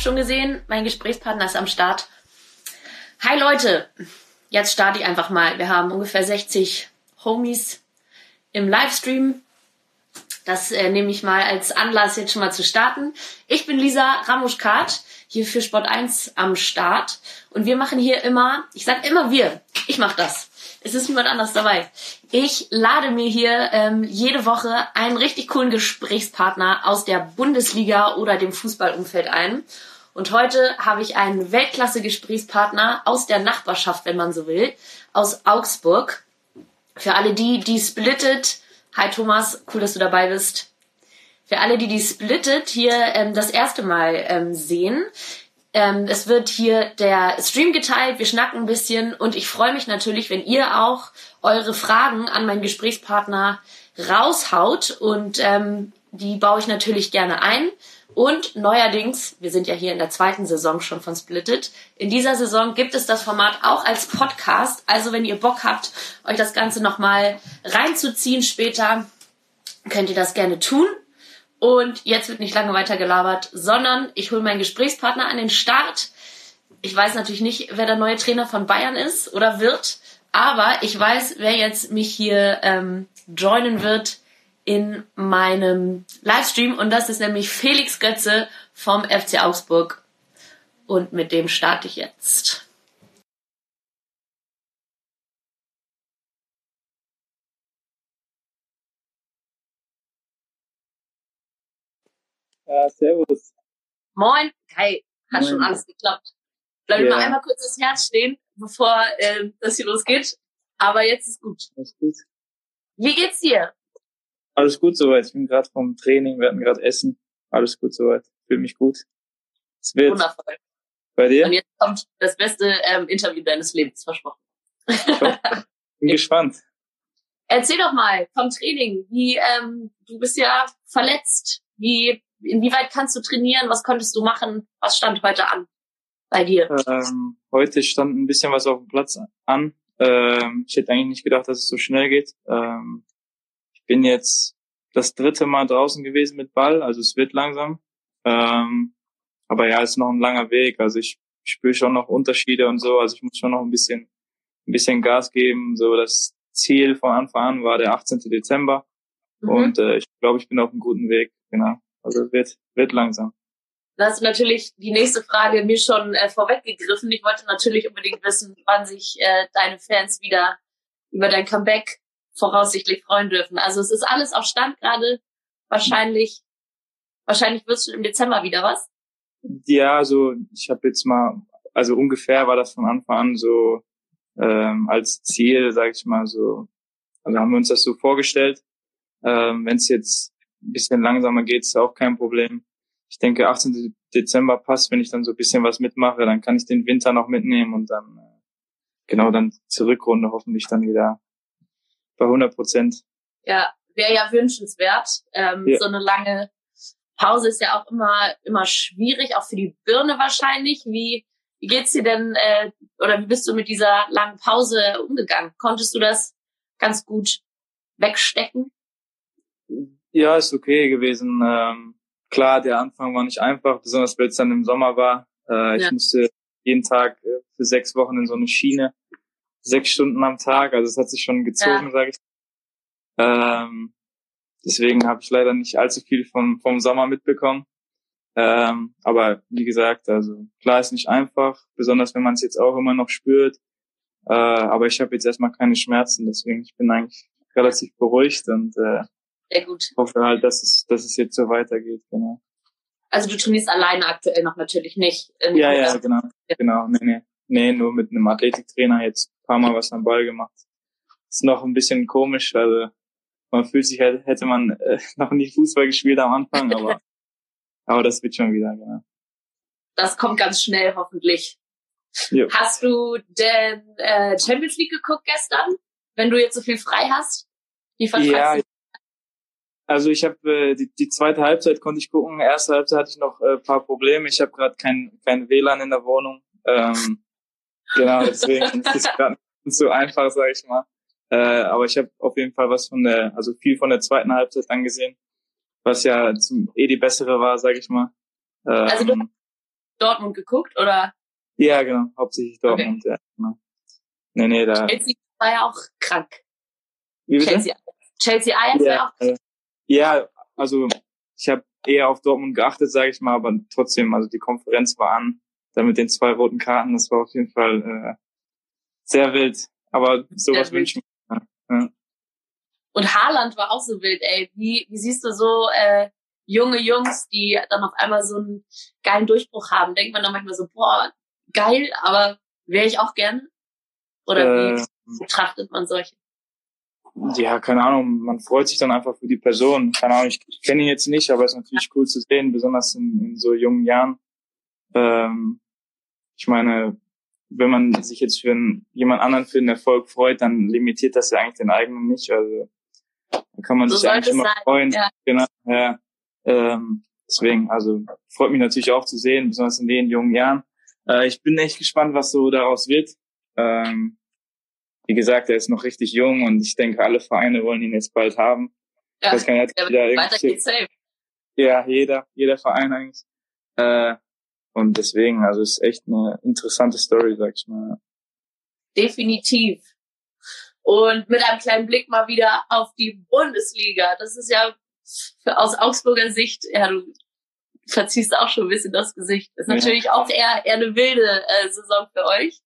habt schon gesehen, mein Gesprächspartner ist am Start. Hi Leute, jetzt starte ich einfach mal. Wir haben ungefähr 60 Homies im Livestream. Das äh, nehme ich mal als Anlass, jetzt schon mal zu starten. Ich bin Lisa Ramuschkat, hier für Sport 1 am Start. Und wir machen hier immer, ich sag immer wir, ich mache das. Es ist niemand anders dabei. Ich lade mir hier ähm, jede Woche einen richtig coolen Gesprächspartner aus der Bundesliga oder dem Fußballumfeld ein. Und heute habe ich einen Weltklasse-Gesprächspartner aus der Nachbarschaft, wenn man so will, aus Augsburg. Für alle die, die splittet, hi Thomas, cool, dass du dabei bist. Für alle, die die splittet hier ähm, das erste Mal ähm, sehen, ähm, es wird hier der Stream geteilt, wir schnacken ein bisschen und ich freue mich natürlich, wenn ihr auch eure Fragen an meinen Gesprächspartner raushaut und ähm, die baue ich natürlich gerne ein. Und neuerdings, wir sind ja hier in der zweiten Saison schon von Splitted, in dieser Saison gibt es das Format auch als Podcast. Also wenn ihr Bock habt, euch das Ganze nochmal reinzuziehen später, könnt ihr das gerne tun. Und jetzt wird nicht lange weiter gelabert, sondern ich hole meinen Gesprächspartner an den Start. Ich weiß natürlich nicht, wer der neue Trainer von Bayern ist oder wird, aber ich weiß, wer jetzt mich hier ähm, joinen wird in meinem Livestream und das ist nämlich Felix Götze vom FC Augsburg. Und mit dem starte ich jetzt. Ja, servus. Moin. Hi, hat Moin. schon alles geklappt. Bleib ja. mal einmal kurz das Herz stehen, bevor äh, das hier losgeht. Aber jetzt ist gut. Alles gut. Wie geht's dir? Alles gut soweit. Ich bin gerade vom Training, wir hatten gerade Essen. Alles gut soweit. Fühle mich gut. Es wird. Wundervoll. Bei dir? Und jetzt kommt das beste ähm, Interview deines Lebens, versprochen. bin gespannt. Erzähl doch mal vom Training. Wie ähm, du bist ja verletzt. Wie inwieweit kannst du trainieren? Was konntest du machen? Was stand heute an bei dir? Ähm, heute stand ein bisschen was auf dem Platz an. Ähm, ich hätte eigentlich nicht gedacht, dass es so schnell geht. Ähm, ich bin jetzt das dritte Mal draußen gewesen mit Ball, also es wird langsam. Ähm, aber ja, es ist noch ein langer Weg. Also ich spüre schon noch Unterschiede und so. Also ich muss schon noch ein bisschen, ein bisschen Gas geben. So das Ziel von Anfang an war der 18. Dezember. Mhm. Und äh, ich glaube, ich bin auf einem guten Weg. Genau. Also wird, wird langsam. Da hast du natürlich die nächste Frage mir schon äh, vorweggegriffen. Ich wollte natürlich unbedingt wissen, wann sich äh, deine Fans wieder über dein Comeback voraussichtlich freuen dürfen. Also es ist alles auf Stand gerade. Wahrscheinlich, wahrscheinlich wirst du im Dezember wieder was. Ja, also ich habe jetzt mal, also ungefähr war das von Anfang an so ähm, als Ziel, sage ich mal so. Also haben wir uns das so vorgestellt. Ähm, Wenn es jetzt ein bisschen langsamer geht, ist auch kein Problem. Ich denke, 18. Dezember passt, wenn ich dann so ein bisschen was mitmache, dann kann ich den Winter noch mitnehmen und dann äh, genau dann zur Rückrunde hoffentlich dann wieder bei 100 Prozent. Ja, wäre ja wünschenswert. Ähm, ja. So eine lange Pause ist ja auch immer immer schwierig, auch für die Birne wahrscheinlich. Wie wie geht's dir denn äh, oder wie bist du mit dieser langen Pause umgegangen? Konntest du das ganz gut wegstecken? Ja, ist okay gewesen. Ähm, klar, der Anfang war nicht einfach, besonders weil es dann im Sommer war. Äh, ich ja. musste jeden Tag äh, für sechs Wochen in so eine Schiene, sechs Stunden am Tag. Also es hat sich schon gezogen, ja. sage ich. Ähm, deswegen habe ich leider nicht allzu viel vom, vom Sommer mitbekommen. Ähm, aber wie gesagt, also klar ist nicht einfach, besonders wenn man es jetzt auch immer noch spürt. Äh, aber ich habe jetzt erstmal keine Schmerzen, deswegen ich bin eigentlich relativ beruhigt und äh, sehr gut. Hoffe halt, dass es, dass es jetzt so weitergeht, genau. Also du trainierst alleine aktuell noch natürlich nicht. Ja, ja, genau. Genau. Nee, nee. Nee, nur mit einem Athletiktrainer jetzt ein paar Mal was am Ball gemacht. Ist noch ein bisschen komisch, also man fühlt sich, halt, hätte man äh, noch nie Fußball gespielt am Anfang, aber, aber das wird schon wieder, genau. Das kommt ganz schnell, hoffentlich. Jo. Hast du denn äh, Champions League geguckt gestern? Wenn du jetzt so viel frei hast? Wie ja, also ich habe äh, die, die zweite Halbzeit konnte ich gucken. Erste Halbzeit hatte ich noch äh, paar Probleme. Ich habe gerade kein kein WLAN in der Wohnung. Ähm, genau, deswegen ist es gerade nicht so einfach, sage ich mal. Äh, aber ich habe auf jeden Fall was von der, also viel von der zweiten Halbzeit angesehen, was ja zum eh die bessere war, sage ich mal. Ähm, also du, Dortmund geguckt, oder? Ja, genau, hauptsächlich Dortmund, okay. ja. Genau. Nee, nee, da. Chelsea war ja auch krank. Wie bitte? Chelsea, Chelsea Ajax ja, war auch krank. Ja, also ich habe eher auf Dortmund geachtet, sage ich mal, aber trotzdem, also die Konferenz war an, da mit den zwei roten Karten, das war auf jeden Fall äh, sehr wild. Aber sowas wünsche ich mir. Ja. Und Haaland war auch so wild, ey. Wie, wie siehst du so äh, junge Jungs, die dann auf einmal so einen geilen Durchbruch haben? Denkt man dann manchmal so, boah, geil, aber wäre ich auch gerne? Oder wie äh, betrachtet man solche? Ja, keine Ahnung, man freut sich dann einfach für die Person. Keine Ahnung, ich, ich kenne ihn jetzt nicht, aber es ist natürlich cool zu sehen, besonders in, in so jungen Jahren. Ähm, ich meine, wenn man sich jetzt für einen, jemand anderen für den Erfolg freut, dann limitiert das ja eigentlich den eigenen nicht. Also da kann man so sich eigentlich immer sein. freuen. Ja. Genau, ja. Ähm, deswegen, also freut mich natürlich auch zu sehen, besonders in den jungen Jahren. Äh, ich bin echt gespannt, was so daraus wird. Ähm, wie gesagt, er ist noch richtig jung und ich denke, alle Vereine wollen ihn jetzt bald haben. Ja, ich weiß gar nicht, weiter geht's safe. Ja, jeder, jeder Verein eigentlich. Äh, und deswegen, also ist echt eine interessante Story, sag ich mal. Definitiv. Und mit einem kleinen Blick mal wieder auf die Bundesliga. Das ist ja aus Augsburger Sicht, ja, du verziehst auch schon ein bisschen das Gesicht. Das ist natürlich ja. auch eher, eher eine wilde äh, Saison für euch.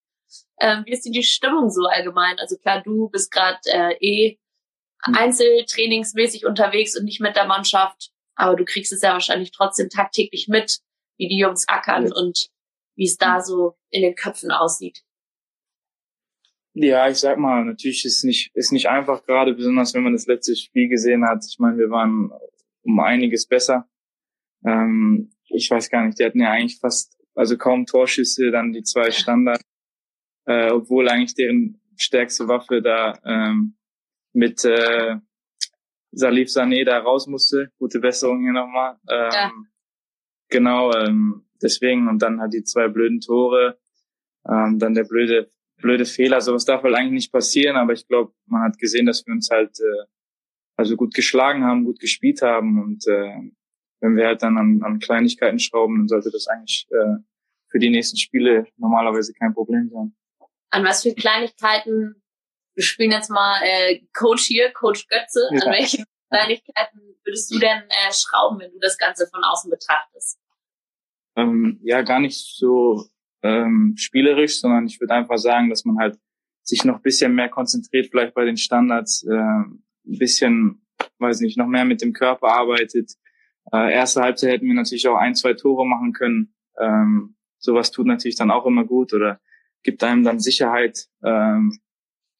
Ähm, wie ist denn die Stimmung so allgemein? Also klar, du bist gerade äh, eh hm. einzeltrainingsmäßig unterwegs und nicht mit der Mannschaft, aber du kriegst es ja wahrscheinlich trotzdem tagtäglich mit, wie die Jungs ackern und wie es da so in den Köpfen aussieht. Ja, ich sag mal, natürlich ist nicht ist nicht einfach gerade, besonders wenn man das letzte Spiel gesehen hat. Ich meine, wir waren um einiges besser. Ähm, ich weiß gar nicht, die hatten ja eigentlich fast, also kaum Torschüsse, dann die zwei Standard äh, obwohl eigentlich deren stärkste Waffe da ähm, mit äh, Salif Sané da raus musste. Gute Besserung hier nochmal. Ähm, ja. Genau, ähm, deswegen und dann hat die zwei blöden Tore, ähm, dann der blöde blöde Fehler. Sowas darf halt eigentlich nicht passieren, aber ich glaube, man hat gesehen, dass wir uns halt äh, also gut geschlagen haben, gut gespielt haben und äh, wenn wir halt dann an, an Kleinigkeiten schrauben, dann sollte das eigentlich äh, für die nächsten Spiele normalerweise kein Problem sein an was für Kleinigkeiten, wir spielen jetzt mal äh, Coach hier, Coach Götze, ja. an welchen Kleinigkeiten würdest du denn äh, schrauben, wenn du das Ganze von außen betrachtest? Ähm, ja, gar nicht so ähm, spielerisch, sondern ich würde einfach sagen, dass man halt sich noch bisschen mehr konzentriert, vielleicht bei den Standards, äh, ein bisschen, weiß nicht, noch mehr mit dem Körper arbeitet. Äh, erste Halbzeit hätten wir natürlich auch ein, zwei Tore machen können. Ähm, sowas tut natürlich dann auch immer gut oder gibt einem dann Sicherheit. Ähm,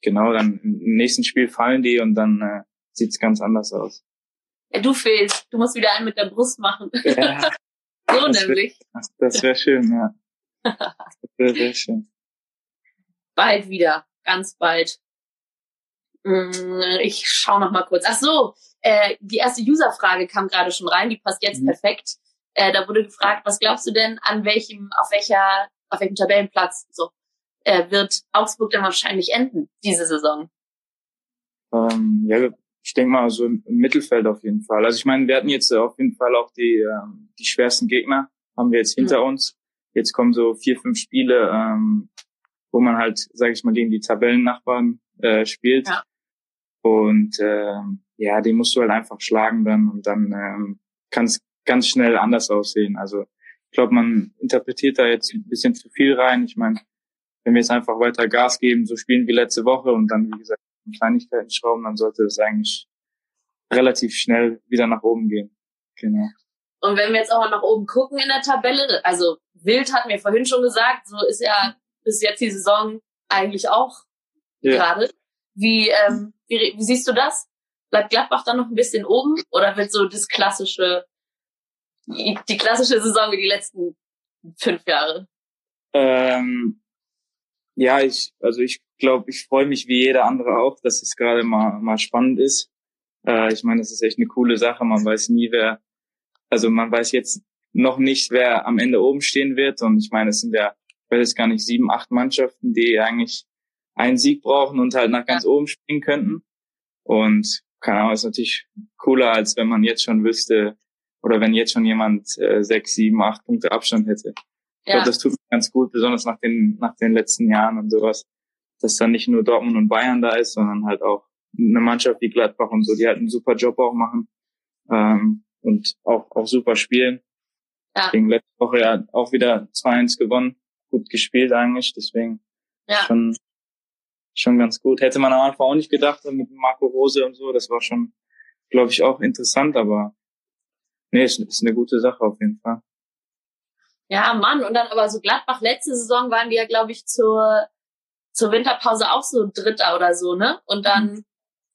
genau, dann im nächsten Spiel fallen die und dann äh, sieht's ganz anders aus. Ja, du fehlst. Du musst wieder einen mit der Brust machen. Ja, so das nämlich. Wär, das wäre schön, ja. Das wäre sehr schön. Bald wieder, ganz bald. Mm, ich schau noch mal kurz. Ach so, äh, die erste User-Frage kam gerade schon rein, die passt jetzt mhm. perfekt. Äh, da wurde gefragt, was glaubst du denn, an welchem, auf welcher, auf welchem Tabellenplatz so äh, wird Augsburg dann wahrscheinlich enden, diese Saison? Ähm, ja, ich denke mal so im Mittelfeld auf jeden Fall. Also ich meine, wir hatten jetzt auf jeden Fall auch die, ähm, die schwersten Gegner, haben wir jetzt hinter mhm. uns. Jetzt kommen so vier, fünf Spiele, ähm, wo man halt, sage ich mal, gegen die Tabellennachbarn äh, spielt. Ja. Und ähm, ja, die musst du halt einfach schlagen dann und dann ähm, kann es ganz schnell anders aussehen. Also ich glaube, man interpretiert da jetzt ein bisschen zu viel rein. Ich meine, wenn wir jetzt einfach weiter Gas geben, so spielen wie letzte Woche und dann, wie gesagt, Kleinigkeiten schrauben, dann sollte es eigentlich relativ schnell wieder nach oben gehen. Genau. Und wenn wir jetzt auch mal nach oben gucken in der Tabelle, also Wild hatten wir vorhin schon gesagt, so ist ja bis jetzt die Saison eigentlich auch ja. gerade. Wie, ähm, wie, wie siehst du das? Bleibt Gladbach dann noch ein bisschen oben oder wird so das klassische, die, die klassische Saison wie die letzten fünf Jahre? Ähm, ja, ich, also ich glaube, ich freue mich wie jeder andere auch, dass es gerade mal, mal spannend ist. Äh, ich meine, das ist echt eine coole Sache. Man weiß nie, wer, also man weiß jetzt noch nicht, wer am Ende oben stehen wird. Und ich meine, es sind ja, ich weiß gar nicht, sieben, acht Mannschaften, die eigentlich einen Sieg brauchen und halt nach ganz oben springen könnten. Und keine Ahnung, ist natürlich cooler, als wenn man jetzt schon wüsste, oder wenn jetzt schon jemand äh, sechs, sieben, acht Punkte Abstand hätte. Ich ja. glaube, das tut mir ganz gut, besonders nach den, nach den letzten Jahren und sowas, dass dann nicht nur Dortmund und Bayern da ist, sondern halt auch eine Mannschaft wie Gladbach und so, die halt einen super Job auch machen ähm, und auch, auch super spielen. Ja. Gegen letzte Woche ja auch wieder 2-1 gewonnen, gut gespielt eigentlich, deswegen ja. schon, schon ganz gut. Hätte man am Anfang auch nicht gedacht mit Marco Rose und so, das war schon, glaube ich, auch interessant, aber nee, ist, ist eine gute Sache auf jeden Fall. Ja, Mann, und dann aber so Gladbach, letzte Saison waren die ja, glaube ich, zur, zur Winterpause auch so Dritter oder so, ne? Und dann mhm.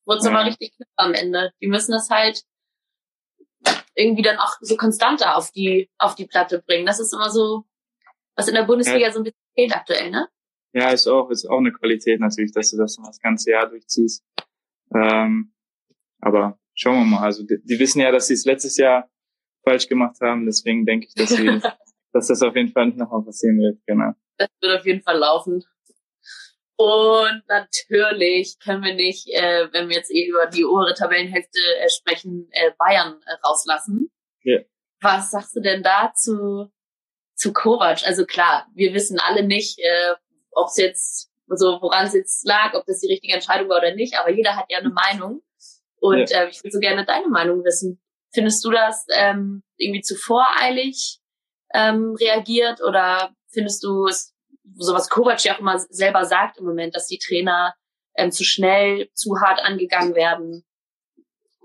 wurde es ja. aber richtig knapp am Ende. Die müssen das halt irgendwie dann auch so konstanter auf die, auf die Platte bringen. Das ist immer so, was in der Bundesliga ja. so ein bisschen fehlt aktuell, ne? Ja, ist auch, ist auch eine Qualität natürlich, dass du das das ganze Jahr durchziehst. Ähm, aber schauen wir mal. Also die, die wissen ja, dass sie es letztes Jahr falsch gemacht haben. Deswegen denke ich, dass, sie, dass das auf jeden Fall nicht nochmal passieren wird. Genau. Das wird auf jeden Fall laufen. Und natürlich können wir nicht, äh, wenn wir jetzt eh über die obere Tabellenhälfte äh, sprechen, äh, Bayern äh, rauslassen. Ja. Was sagst du denn dazu zu Kovac? Also klar, wir wissen alle nicht, äh, ob es jetzt, so woran es jetzt lag, ob das die richtige Entscheidung war oder nicht, aber jeder hat ja eine Meinung. Und ja. äh, ich würde so gerne deine Meinung wissen. Findest du das ähm, irgendwie zu voreilig ähm, reagiert oder findest du es so was Kovac ja auch immer selber sagt im Moment, dass die Trainer ähm, zu schnell, zu hart angegangen werden.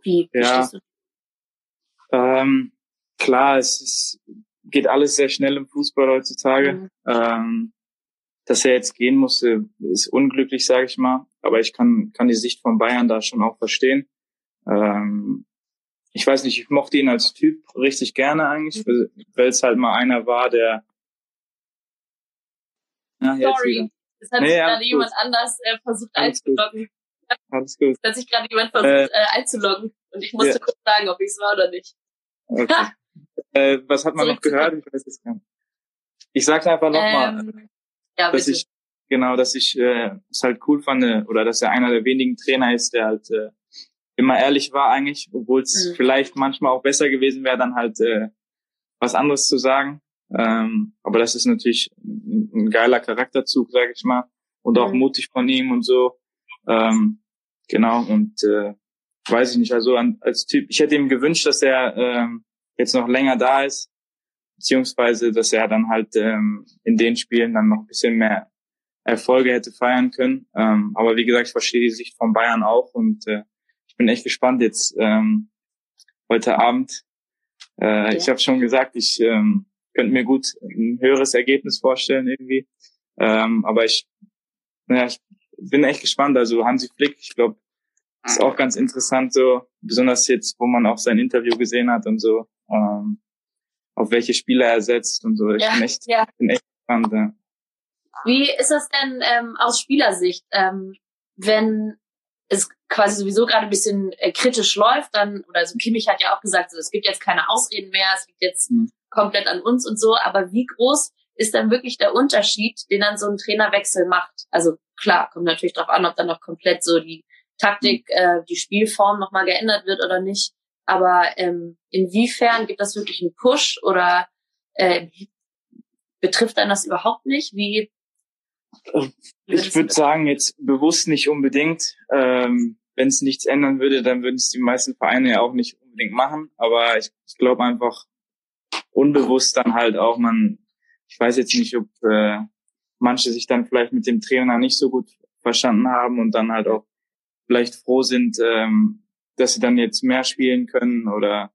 Wie, wie ja. du? Ähm, klar, es ist, geht alles sehr schnell im Fußball heutzutage. Mhm. Ähm, dass er jetzt gehen musste, ist unglücklich, sage ich mal. Aber ich kann, kann die Sicht von Bayern da schon auch verstehen. Ähm, ich weiß nicht, ich mochte ihn als Typ richtig gerne eigentlich, mhm. weil es halt mal einer war, der ja, Sorry. Es hat nee, sich gerade jemand anders äh, versucht alles einzuloggen. Gut. Alles gut. Es hat sich gerade jemand versucht äh, äh, einzuloggen und ich musste ja. kurz sagen, ob ich es war oder nicht. Okay. äh, was hat man noch gehört? Ich weiß es gar nicht. Ich sag's einfach nochmal, ähm, ja, dass ich genau, dass ich äh, es halt cool fand oder dass er einer der wenigen Trainer ist, der halt äh, immer ehrlich war eigentlich, obwohl es mhm. vielleicht manchmal auch besser gewesen wäre, dann halt äh, was anderes zu sagen. Ähm, aber das ist natürlich ein, ein geiler Charakterzug, sage ich mal, und auch mhm. mutig von ihm und so. Ähm, genau und äh, weiß ich nicht. Also an, als Typ, ich hätte ihm gewünscht, dass er ähm, jetzt noch länger da ist, beziehungsweise dass er dann halt ähm, in den Spielen dann noch ein bisschen mehr Erfolge hätte feiern können. Ähm, aber wie gesagt, ich verstehe die Sicht von Bayern auch und äh, ich bin echt gespannt jetzt ähm, heute Abend. Äh, ja. Ich habe schon gesagt, ich ähm, könnte mir gut ein höheres Ergebnis vorstellen irgendwie. Ähm, aber ich, naja, ich bin echt gespannt. Also Hansi Flick, ich glaube, ist auch ganz interessant so, besonders jetzt, wo man auch sein Interview gesehen hat und so, ähm, auf welche Spieler er setzt und so. Ich ja, bin, echt, ja. bin echt gespannt. Ja. Wie ist das denn ähm, aus Spielersicht, ähm, wenn es quasi sowieso gerade ein bisschen äh, kritisch läuft, dann, oder so Kimmich hat ja auch gesagt, so, es gibt jetzt keine Ausreden mehr, es liegt jetzt mhm. Komplett an uns und so, aber wie groß ist dann wirklich der Unterschied, den dann so ein Trainerwechsel macht? Also klar, kommt natürlich darauf an, ob dann noch komplett so die Taktik, mhm. äh, die Spielform nochmal geändert wird oder nicht. Aber ähm, inwiefern gibt das wirklich einen Push oder äh, betrifft dann das überhaupt nicht? Wie ich würde sagen, jetzt bewusst nicht unbedingt. Ähm, Wenn es nichts ändern würde, dann würden es die meisten Vereine ja auch nicht unbedingt machen. Aber ich, ich glaube einfach unbewusst dann halt auch, man, ich weiß jetzt nicht, ob äh, manche sich dann vielleicht mit dem Trainer nicht so gut verstanden haben und dann halt auch vielleicht froh sind, ähm, dass sie dann jetzt mehr spielen können oder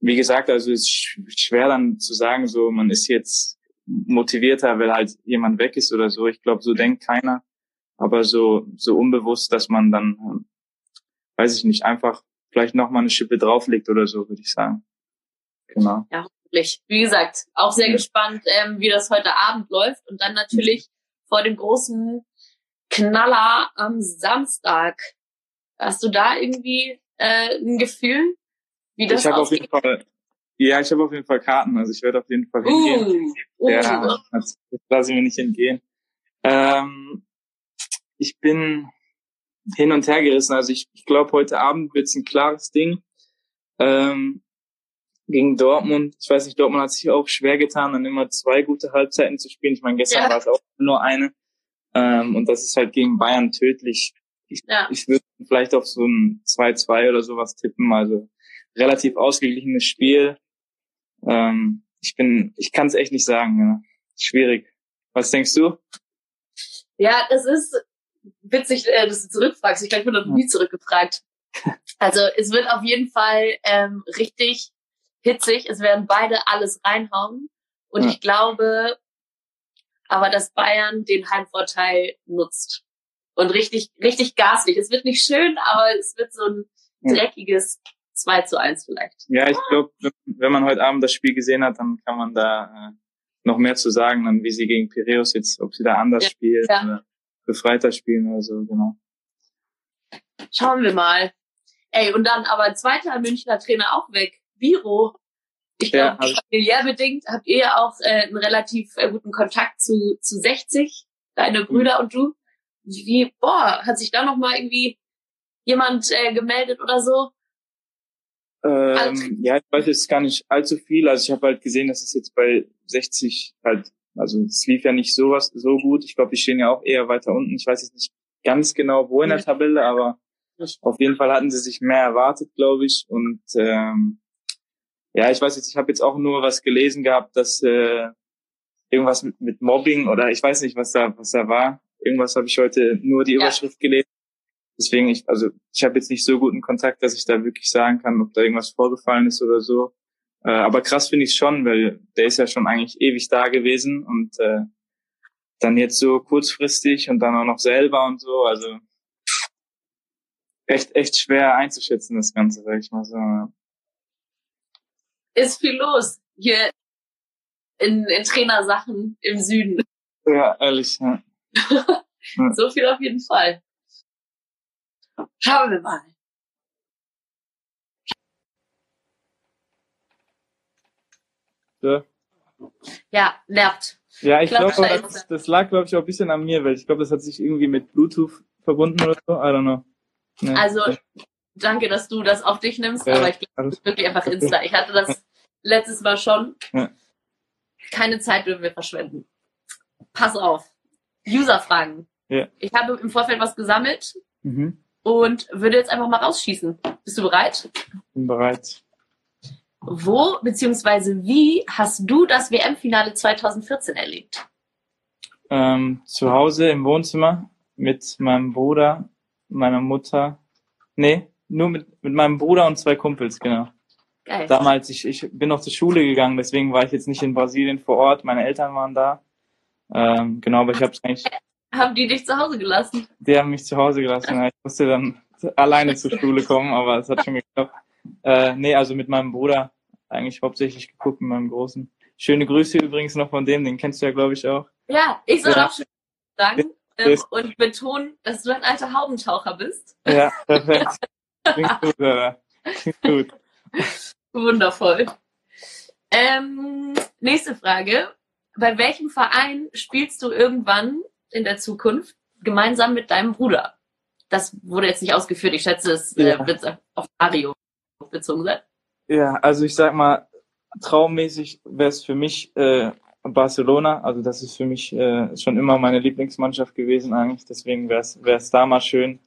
wie gesagt, also es ist schwer dann zu sagen, so man ist jetzt motivierter, weil halt jemand weg ist oder so. Ich glaube, so denkt keiner. Aber so, so unbewusst, dass man dann, weiß ich nicht, einfach vielleicht nochmal eine Schippe drauflegt oder so, würde ich sagen. Genau. Ja, hoffentlich. Wie gesagt, auch sehr ja. gespannt, ähm, wie das heute Abend läuft. Und dann natürlich mhm. vor dem großen Knaller am Samstag. Hast du da irgendwie äh, ein Gefühl, wie das Ich habe auf jeden Fall ja, ich habe auf jeden Fall Karten, also ich werde auf jeden Fall hingehen. Uh, uh. Ja, das, das lasse ich mir nicht entgehen. Ähm, ich bin hin und her gerissen. Also ich, ich glaube, heute Abend wird's ein klares Ding. Ähm, gegen Dortmund. Ich weiß nicht, Dortmund hat sich auch schwer getan, dann immer zwei gute Halbzeiten zu spielen. Ich meine, gestern ja. war es auch nur eine. Ähm, und das ist halt gegen Bayern tödlich. Ich, ja. ich würde vielleicht auf so ein 2-2 oder sowas tippen. Also relativ ausgeglichenes Spiel. Ähm, ich bin, ich kann es echt nicht sagen. Ja. Schwierig. Was denkst du? Ja, das ist witzig, äh, dass du zurückfragst. Ich glaube, ich bin noch nie zurückgefragt. Also es wird auf jeden Fall ähm, richtig hitzig. Es werden beide alles reinhauen. Und ja. ich glaube aber, dass Bayern den Heimvorteil nutzt. Und richtig, richtig gaslich. Es wird nicht schön, aber es wird so ein dreckiges 2 zu 1 vielleicht. Ja, ich glaube, wenn man heute Abend das Spiel gesehen hat, dann kann man da äh, noch mehr zu sagen, dann wie sie gegen Piraeus jetzt, ob sie da anders ja. spielen ja. oder befreiter spielen oder so, genau. Schauen wir mal. Ey, und dann aber zweiter Münchner Trainer auch weg. Biro. Ich glaube, ja, familiär bedingt habt ihr ja auch äh, einen relativ äh, guten Kontakt zu, zu 60, deine Brüder mhm. und du. Wie, boah, hat sich da noch mal irgendwie jemand äh, gemeldet oder so? Ähm, ja, ich weiß jetzt gar nicht allzu viel. Also ich habe halt gesehen, dass es jetzt bei 60 halt, also es lief ja nicht sowas so gut. Ich glaube, die stehen ja auch eher weiter unten. Ich weiß jetzt nicht ganz genau, wo in der Tabelle, aber auf jeden Fall hatten sie sich mehr erwartet, glaube ich. Und ähm, ja, ich weiß jetzt, ich habe jetzt auch nur was gelesen gehabt, dass äh, irgendwas mit, mit Mobbing oder ich weiß nicht, was da was da war. Irgendwas habe ich heute nur die Überschrift ja. gelesen. Deswegen, ich, also ich habe jetzt nicht so guten Kontakt, dass ich da wirklich sagen kann, ob da irgendwas vorgefallen ist oder so. Äh, aber krass finde ich schon, weil der ist ja schon eigentlich ewig da gewesen und äh, dann jetzt so kurzfristig und dann auch noch selber und so. Also echt, echt schwer einzuschätzen, das Ganze, sag ich mal so. Ist viel los hier in, in Trainersachen im Süden. Ja, ehrlich, ja. so viel auf jeden Fall. Schauen wir mal. Ja, ja nervt. Ja, ich glaube, glaub, das, das lag, glaube ich, auch ein bisschen an mir, weil ich glaube, das hat sich irgendwie mit Bluetooth verbunden oder so. I don't know. Nee. Also, danke, dass du das auf dich nimmst, ja, aber ich glaube, das ist wirklich einfach Insta. Ich hatte das letztes Mal schon. Ja. Keine Zeit dürfen wir verschwenden. Pass auf. User-Fragen. Ja. Ich habe im Vorfeld was gesammelt mhm. und würde jetzt einfach mal rausschießen. Bist du bereit? Bin bereit. Wo bzw. wie hast du das WM-Finale 2014 erlebt? Ähm, zu Hause im Wohnzimmer mit meinem Bruder meiner Mutter. Nee, nur mit, mit meinem Bruder und zwei Kumpels, genau. Geil. Damals, ich, ich bin noch zur Schule gegangen, deswegen war ich jetzt nicht in Brasilien vor Ort. Meine Eltern waren da. Ähm, genau, aber ich habe es eigentlich. Haben die dich zu Hause gelassen? Die haben mich zu Hause gelassen. Ich musste dann alleine zur Schule kommen, aber es hat schon geklappt. Äh, nee, also mit meinem Bruder eigentlich hauptsächlich geguckt, mit meinem Großen. Schöne Grüße übrigens noch von dem, den kennst du ja, glaube ich, auch. Ja, ich soll ja. auch schon sagen ähm, und betonen, dass du ein alter Haubentaucher bist. Ja, perfekt. Klingt gut, oder? Klingt gut. Wundervoll. Ähm, nächste Frage. Bei welchem Verein spielst du irgendwann in der Zukunft gemeinsam mit deinem Bruder? Das wurde jetzt nicht ausgeführt. Ich schätze, es äh, ja. wird auf Mario bezogen sein. Ja, also ich sag mal, traummäßig wäre es für mich äh, Barcelona. Also das ist für mich äh, schon immer meine Lieblingsmannschaft gewesen eigentlich. Deswegen wäre es da mal schön.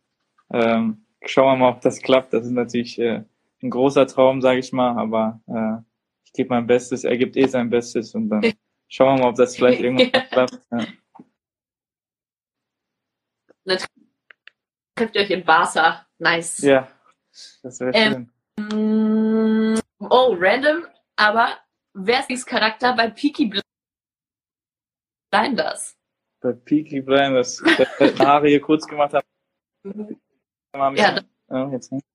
Ähm, schauen wir mal, ob das klappt. Das ist natürlich äh, ein großer Traum, sage ich mal. Aber äh, ich gebe mein Bestes. Er gibt eh sein Bestes und dann schauen wir mal, ob das vielleicht irgendwann klappt. Ja. Dann trefft ihr euch in Barca. Nice. Ja, das wäre ähm, schön. Oh, random, aber wer ist Charakter bei Peaky Blinders. Bei Peaky Blinders. Der Haare hier kurz gemacht hat. Mhm. Ja, ja, jetzt nicht.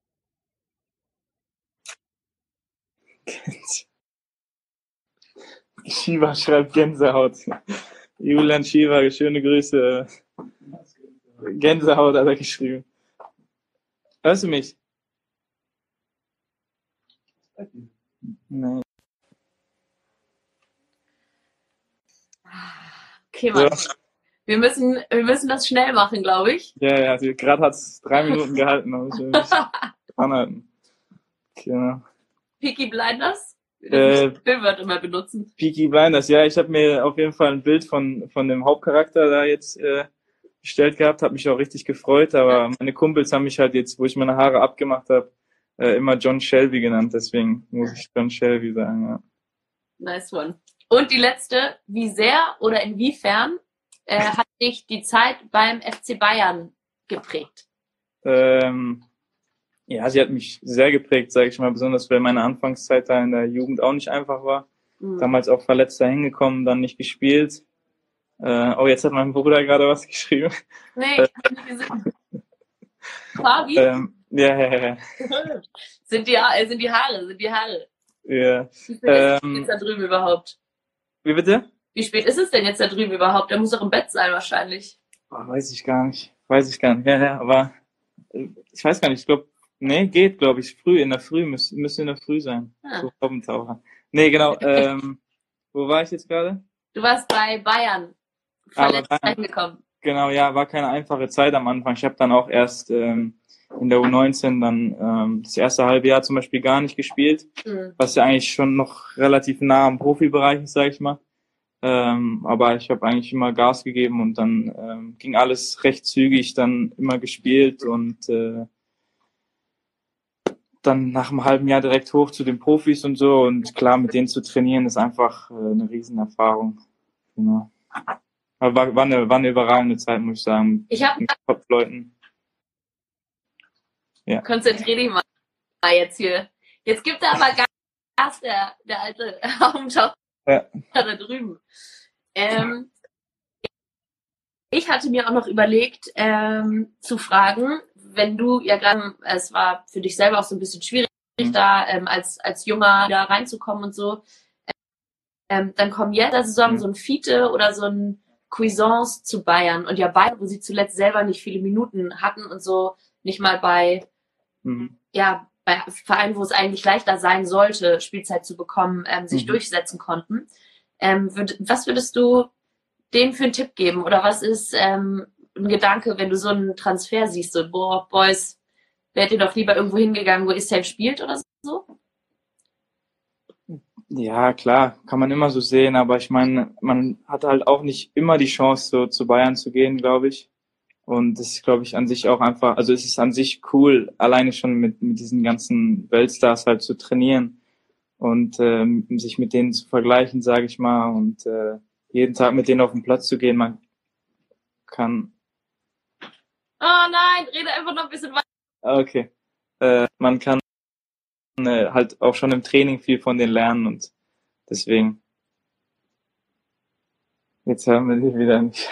Shiva schreibt Gänsehaut. Julian Shiva, schöne Grüße. Gänsehaut hat er geschrieben. Hörst du mich? Nein. Okay, Mann. Ja. Wir müssen, wir müssen das schnell machen, glaube ich. Ja, ja, also gerade hat es drei Minuten gehalten. Also anhalten. Genau. Peaky Blinders? Äh, Filmwort immer benutzen. Peaky Blinders, ja, ich habe mir auf jeden Fall ein Bild von, von dem Hauptcharakter da jetzt äh, bestellt gehabt, habe mich auch richtig gefreut, aber meine Kumpels haben mich halt jetzt, wo ich meine Haare abgemacht habe, äh, immer John Shelby genannt, deswegen muss ich John Shelby sagen, ja. Nice one. Und die letzte, wie sehr oder inwiefern äh, hat dich die Zeit beim FC Bayern geprägt? Ähm, ja, sie hat mich sehr geprägt, sage ich mal, besonders weil meine Anfangszeit da in der Jugend auch nicht einfach war. Mhm. Damals auch verletzt da hingekommen, dann nicht gespielt. Äh, oh, jetzt hat mein Bruder gerade was geschrieben. Nee, ich kann nicht gesehen. Fabi? Ähm, ja, ja, ja. sind, die, äh, sind die Haare, sind die Haare. Ja. Wie spät ähm, ist jetzt da drüben überhaupt? Wie bitte? Wie spät ist es denn jetzt da drüben überhaupt? Der muss doch im Bett sein wahrscheinlich. Oh, weiß ich gar nicht. Weiß ich gar nicht. Ja, ja, aber äh, ich weiß gar nicht. Ich glaube, nee, geht, glaube ich. Früh, in der Früh, müsste müsste in der Früh sein. Ah. So Haubentaucher. Nee, genau. ähm, wo war ich jetzt gerade? Du warst bei Bayern. Verletzt reingekommen. Genau, ja, war keine einfache Zeit am Anfang. Ich habe dann auch erst ähm, in der U19 dann ähm, das erste halbe Jahr zum Beispiel gar nicht gespielt, mhm. was ja eigentlich schon noch relativ nah am Profibereich ist, sage ich mal. Ähm, aber ich habe eigentlich immer Gas gegeben und dann ähm, ging alles recht zügig, dann immer gespielt und äh, dann nach einem halben Jahr direkt hoch zu den Profis und so und klar, mit denen zu trainieren ist einfach äh, eine Riesenerfahrung. Genau. Aber war, war, eine, war eine überragende Zeit, muss ich sagen. Ich habe Top-Leuten. Ja. Konzentrier dich mal jetzt hier. Jetzt gibt er aber Gas, der, der alte Hauptschau ja. da drüben. Ähm, ich hatte mir auch noch überlegt, ähm, zu fragen, wenn du ja gerade, es war für dich selber auch so ein bisschen schwierig, mhm. da ähm, als, als Junger da reinzukommen und so, ähm, dann kommen jetzt der Saison mhm. so ein Fiete oder so ein Cuisance zu Bayern und ja Bayern, wo sie zuletzt selber nicht viele Minuten hatten und so nicht mal bei mhm. ja, bei Vereinen, wo es eigentlich leichter sein sollte, Spielzeit zu bekommen, ähm, sich mhm. durchsetzen konnten. Ähm, würd, was würdest du denen für einen Tipp geben? Oder was ist ähm, ein Gedanke, wenn du so einen Transfer siehst, so, boah, Boys, wärt ihr doch lieber irgendwo hingegangen, wo Isel spielt oder so? Ja, klar, kann man immer so sehen, aber ich meine, man hat halt auch nicht immer die Chance, so zu Bayern zu gehen, glaube ich. Und das ist, glaube ich, an sich auch einfach, also es ist an sich cool, alleine schon mit, mit diesen ganzen Weltstars halt zu trainieren und ähm, sich mit denen zu vergleichen, sage ich mal, und äh, jeden Tag mit denen auf den Platz zu gehen. Man kann. Oh nein, rede einfach noch ein bisschen weiter. Okay. Äh, man kann äh, halt auch schon im Training viel von denen lernen und deswegen. Jetzt hören wir dich wieder nicht.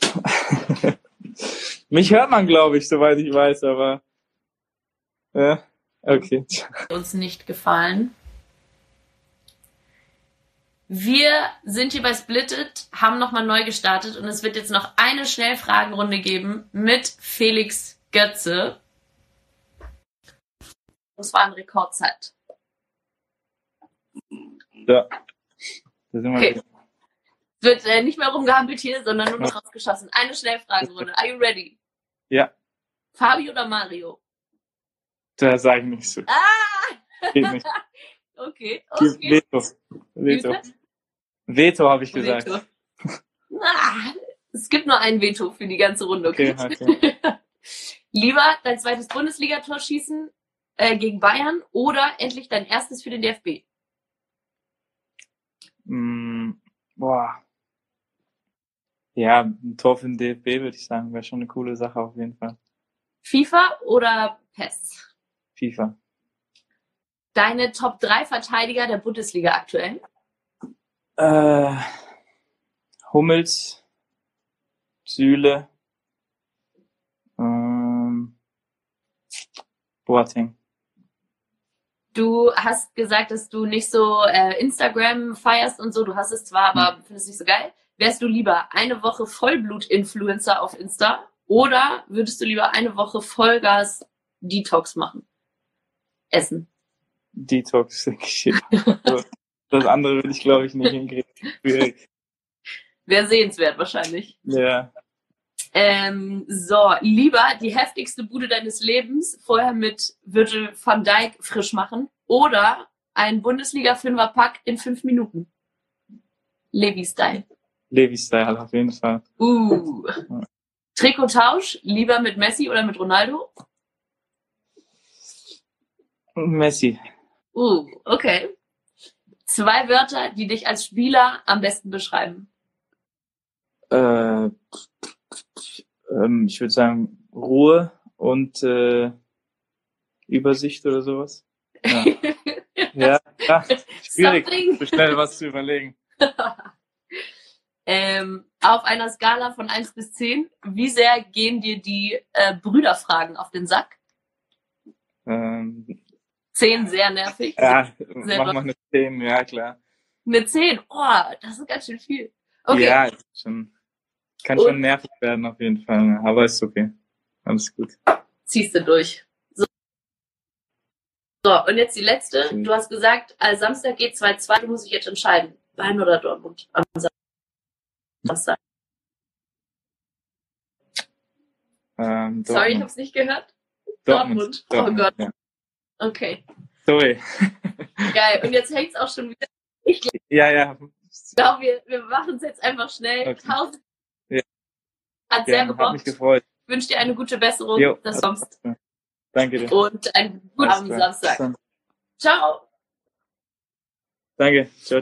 Mich hört man, glaube ich, soweit ich weiß, aber ja, okay. Uns nicht gefallen. Wir sind hier bei Splitted, haben nochmal neu gestartet und es wird jetzt noch eine Schnellfragenrunde geben mit Felix Götze. Das war eine Rekordzeit. Ja. Da sind wir okay. Wird äh, nicht mehr rumgehampelt hier, sondern nur noch rausgeschossen. Eine Schnellfragenrunde. Are you ready? Ja. Fabi oder Mario? Da sage ich nicht so. Ah! Geht nicht. okay, okay. Veto. Veto. Veto habe ich gesagt. Veto. Ah, es gibt nur ein Veto für die ganze Runde, okay? okay, okay. Lieber dein zweites Bundesligator schießen äh, gegen Bayern oder endlich dein erstes für den DFB? Mm, boah. Ja, ein Tor für den DFB würde ich sagen, wäre schon eine coole Sache auf jeden Fall. FIFA oder PES? FIFA. Deine Top 3 Verteidiger der Bundesliga aktuell? Äh, Hummels, Süle, ähm, Boateng. Du hast gesagt, dass du nicht so äh, Instagram feierst und so. Du hast es zwar, aber hm. findest es nicht so geil. Wärst du lieber eine Woche Vollblut-Influencer auf Insta oder würdest du lieber eine Woche Vollgas Detox machen? Essen. Detox, Das andere würde ich, glaube ich, nicht hinkriegen. Wäre sehenswert wahrscheinlich. Ja. Ähm, so, lieber die heftigste Bude deines Lebens vorher mit Virgil van Dijk frisch machen oder ein Bundesliga-Fünfer-Pack in fünf Minuten. Levi-Style. Levi-Style auf jeden Fall. Uh. Trikottausch, lieber mit Messi oder mit Ronaldo? Messi. Uh, okay. Zwei Wörter, die dich als Spieler am besten beschreiben. Äh, ähm, ich würde sagen Ruhe und äh, Übersicht oder sowas. Ja, ja, ja schwierig, Something. so schnell was zu überlegen. ähm, auf einer Skala von 1 bis 10, wie sehr gehen dir die äh, Brüderfragen auf den Sack? Ähm, 10 sehr nervig. ja, Sehr mach mal eine 10, ja klar. Eine 10, oh, das ist ganz schön viel. Okay, Ja, schon, kann Und- schon nervig werden auf jeden Fall, aber ist okay. Alles gut. ziehst du durch. So. und jetzt die letzte. Du hast gesagt, äh, Samstag geht 2-2, du musst dich jetzt entscheiden. Bayern oder Dortmund am Sam- Samstag. Ähm, Sorry, ich Dortmund. hab's nicht gehört. Dortmund. Dortmund. Oh Gott. Ja. Okay, Sorry. geil. Und jetzt hängt's auch schon wieder. Ich ja, ja. glaube, wir, wir machen es jetzt einfach schnell. Okay. Tausend. Ja. Hat sehr ja, hat mich gebockt. gefreut. Ich wünsche dir eine gute Besserung, Jo, dass du kommst. Danke dir. Und einen guten Abend Samstag. Ciao. Danke. Ciao.